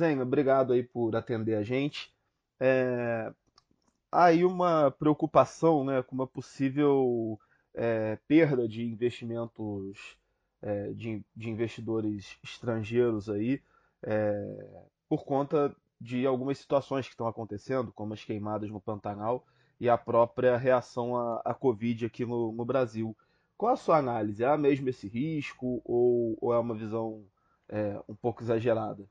Zen, obrigado aí por atender a gente. É, há aí uma preocupação né, com uma possível é, perda de investimentos é, de, de, investidores estrangeiros aí é, por conta de algumas situações que estão acontecendo, como as queimadas no Pantanal e a própria reação à, à Covid aqui no, no, Brasil. Qual a sua análise? É mesmo esse risco ou, ou é uma visão é, um pouco exagerada?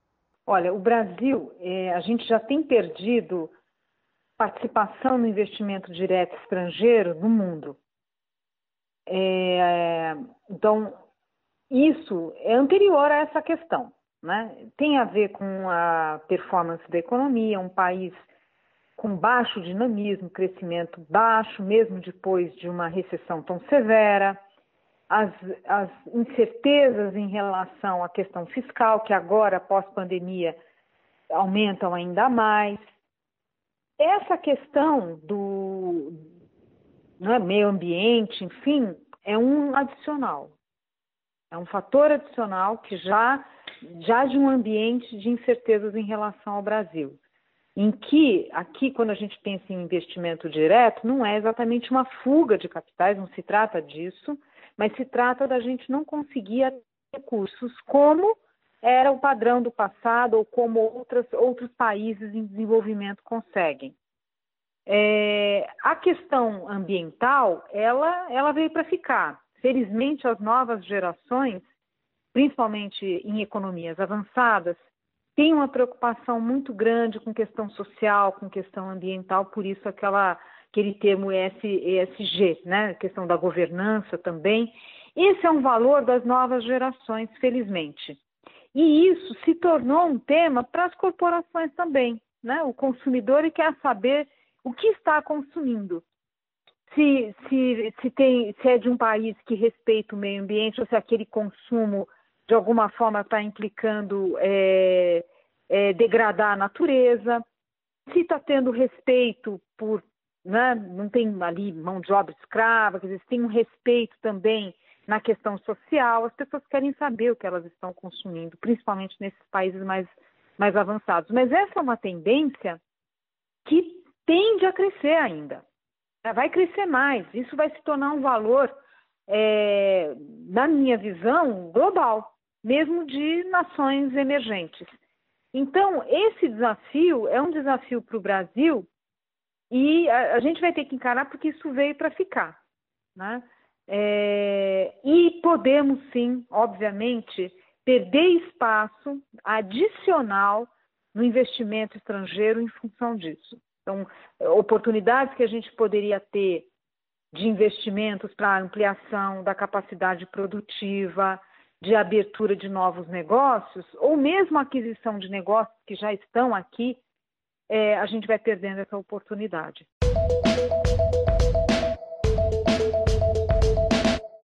Olha, o Brasil, é, a gente já tem perdido participação no investimento direto estrangeiro no mundo. É, então, isso é anterior a essa questão. Né? Tem a ver com a performance da economia, um país com baixo dinamismo, crescimento baixo, mesmo depois de uma recessão tão severa, as, as incertezas em relação à questão fiscal, que agora, pós-pandemia, aumentam ainda mais. Essa questão do é, meio ambiente, enfim, é um adicional. É um fator adicional que já, já de um ambiente de incertezas em relação ao Brasil. Em que, aqui, quando a gente pensa em investimento direto, não é exatamente uma fuga de capitais, não se trata disso, mas se trata da gente não conseguir recursos como era o padrão do passado ou como outras, outros países em desenvolvimento conseguem. É, a questão ambiental, ela, ela veio para ficar. Felizmente, as novas gerações, principalmente em economias avançadas, têm uma preocupação muito grande com questão social, com questão ambiental, por isso aquela, aquele termo ES, ESG, né? questão da governança também. Esse é um valor das novas gerações, felizmente. E isso se tornou um tema para as corporações também. Né? O consumidor quer saber o que está consumindo se, se, se, tem, se é de um país que respeita o meio ambiente ou se aquele consumo de alguma forma está implicando é, é, degradar a natureza, se está tendo respeito por, né, não tem ali mão de obra escrava, quer dizer, tem um respeito também na questão social, as pessoas querem saber o que elas estão consumindo, principalmente nesses países mais, mais avançados. Mas essa é uma tendência que tende a crescer ainda vai crescer mais. Isso vai se tornar um valor, é, na minha visão, global, mesmo de nações emergentes. Então, esse desafio é um desafio para o Brasil e a, a, gente vai ter que encarar porque isso veio para ficar. Né? É, e podemos sim, obviamente, perder espaço adicional no investimento estrangeiro em função disso. Então, oportunidades que a gente poderia ter de investimentos para ampliação da capacidade produtiva, de abertura de novos negócios, ou mesmo aquisição de negócios que já estão aqui, é, a gente vai perdendo essa oportunidade.